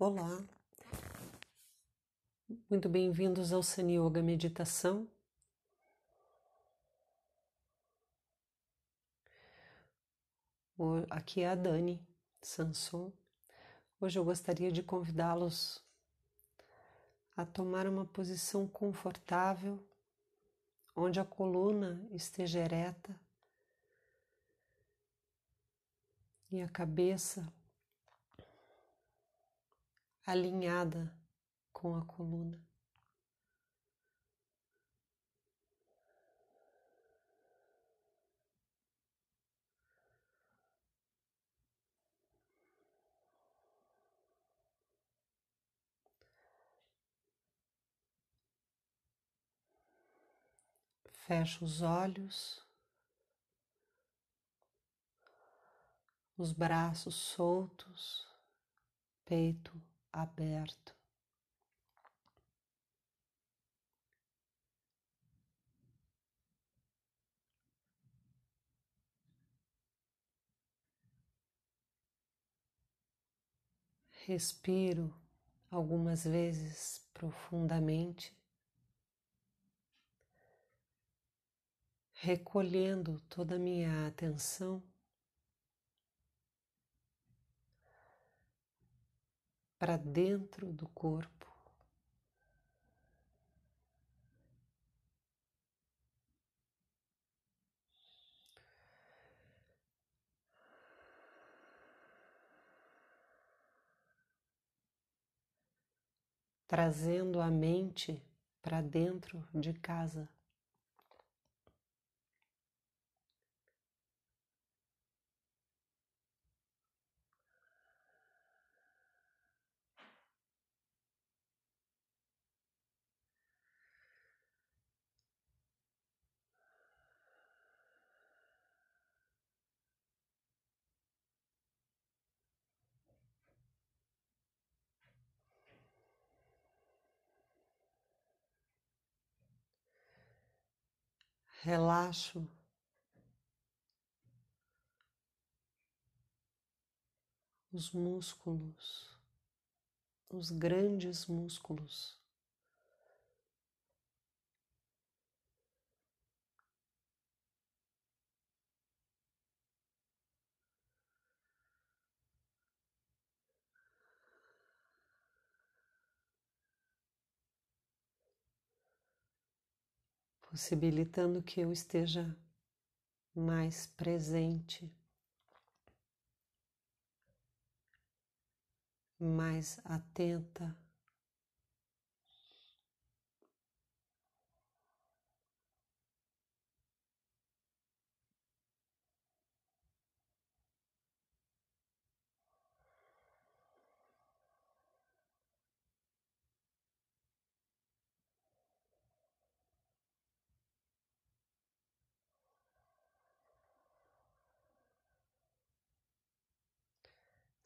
Olá, muito bem-vindos ao Sani Yoga Meditação. Aqui é a Dani Sanson. Hoje eu gostaria de convidá-los a tomar uma posição confortável, onde a coluna esteja ereta e a cabeça alinhada com a coluna. Fecha os olhos, os braços soltos, peito aberto. Respiro algumas vezes profundamente, recolhendo toda a minha atenção para dentro do corpo. Trazendo a mente para dentro de casa. Relaxo os músculos, os grandes músculos. Possibilitando que eu esteja mais presente, mais atenta.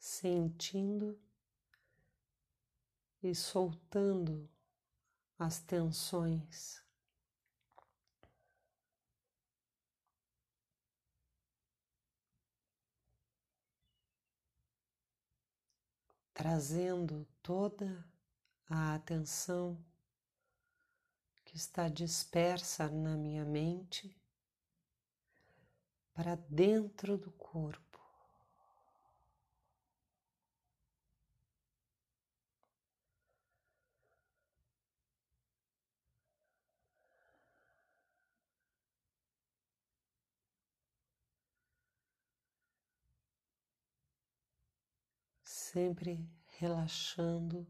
Sentindo e soltando as tensões. Trazendo toda a atenção que está dispersa na minha mente para dentro do corpo. Sempre relaxando.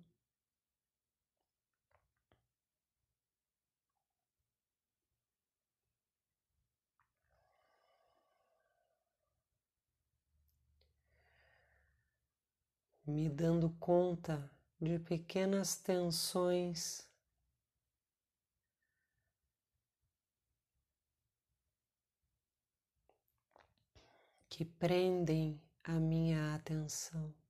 Me dando conta de pequenas tensões que prendem a minha atenção.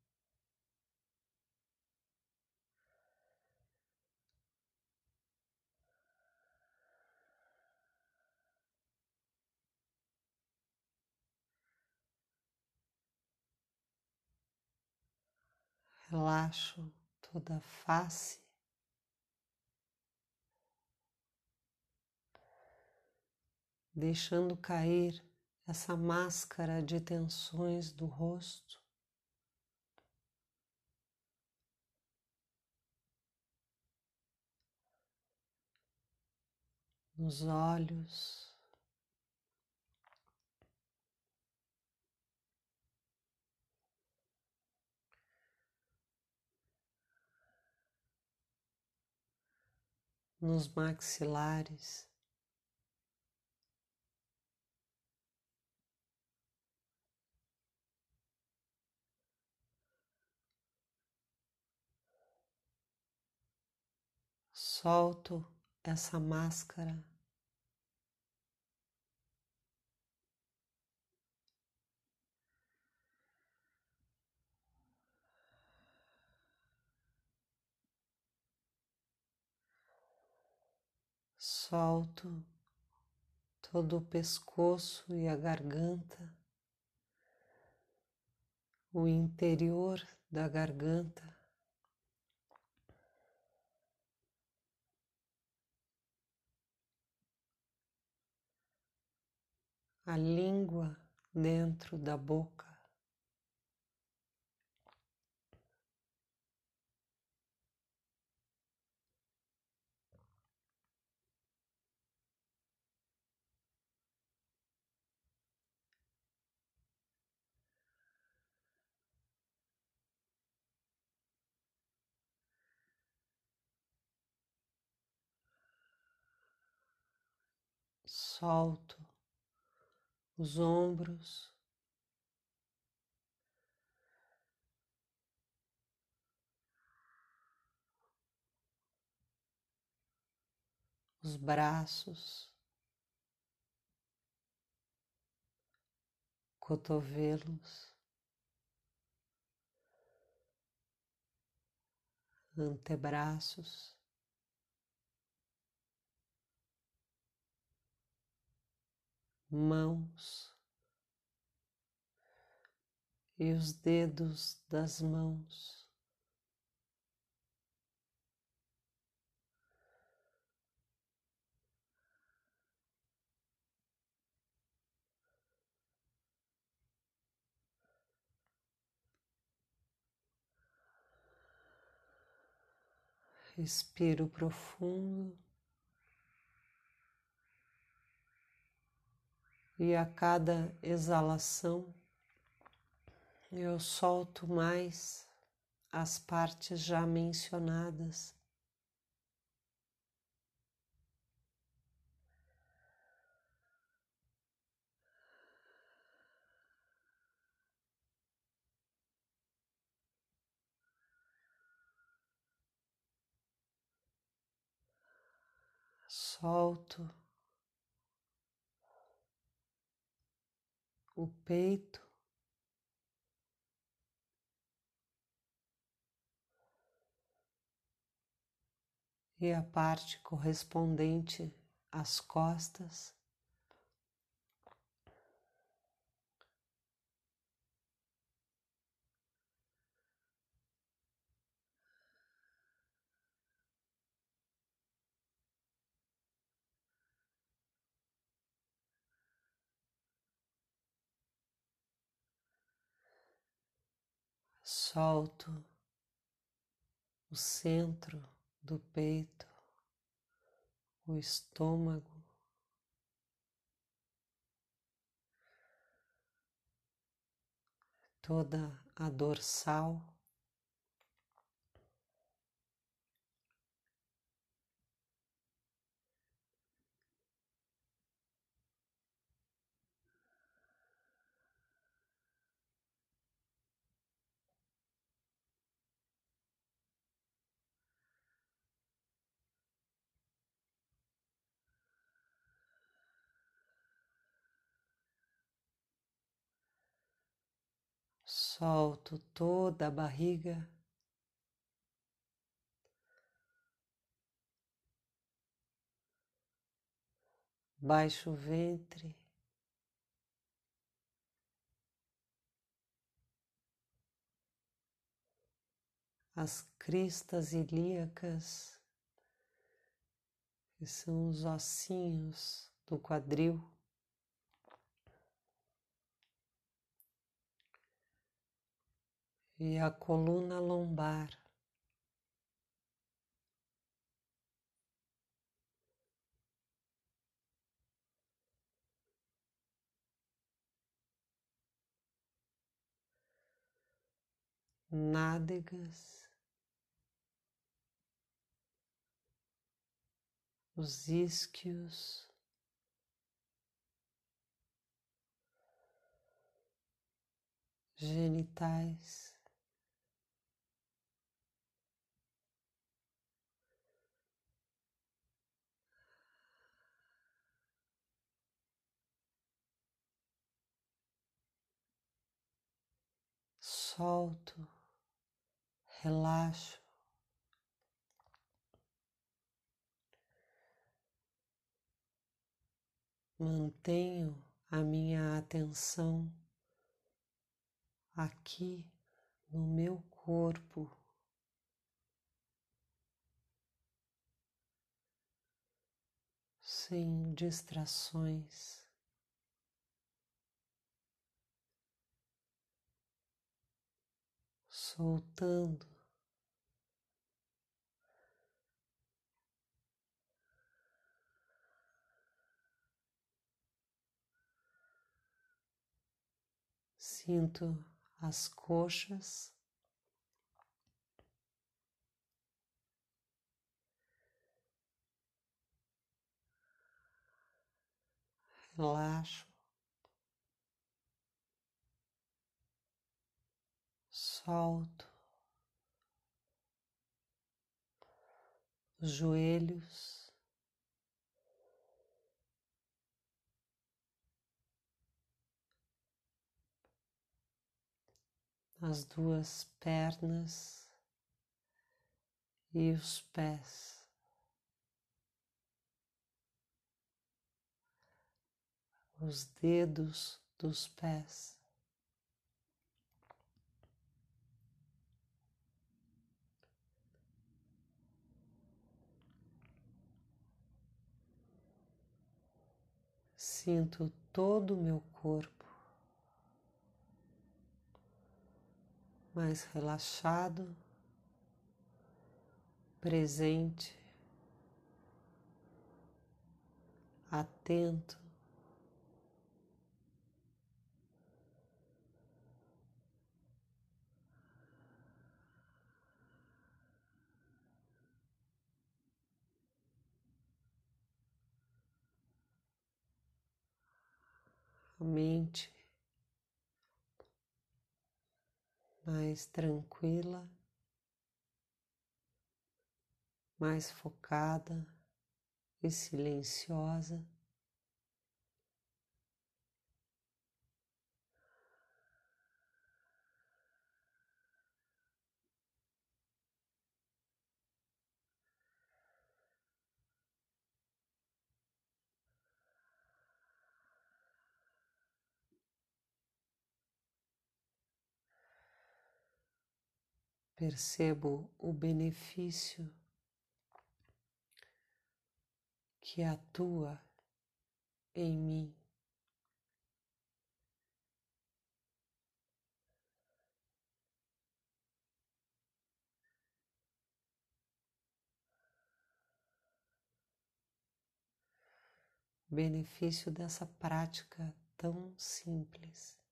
Relaxo toda a face. Deixando cair essa máscara de tensões do rosto. Nos olhos. Nos maxilares. Solto essa máscara. Solto todo o pescoço e a garganta, o interior da garganta. A língua dentro da boca. Solto os ombros. Os braços, cotovelos, antebraços. Mãos e os dedos das mãos. Respiro profundo. E a cada exalação eu solto mais as partes já mencionadas. Solto o peito. E a parte correspondente às costas. Solto o centro do peito, o estômago, toda a dorsal. Solto toda a barriga. Baixo o ventre. as cristas ilíacas, que são os ossinhos do quadril. E a coluna lombar. nádegas, os isquios, genitais. Solto relaxo. Mantenho a minha atenção aqui no meu corpo. Sem distrações. Soltando Sinto as coxas. Relaxo. Solto os joelhos. as duas pernas e os pés. Os dedos dos pés. Sinto todo o meu corpo. mais relaxado, presente, atento. A mente mais tranquila, mais focada e silenciosa. Percebo o benefício que atua em mim. Benefício dessa prática tão simples.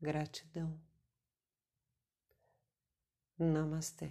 Gratidão. Namastê.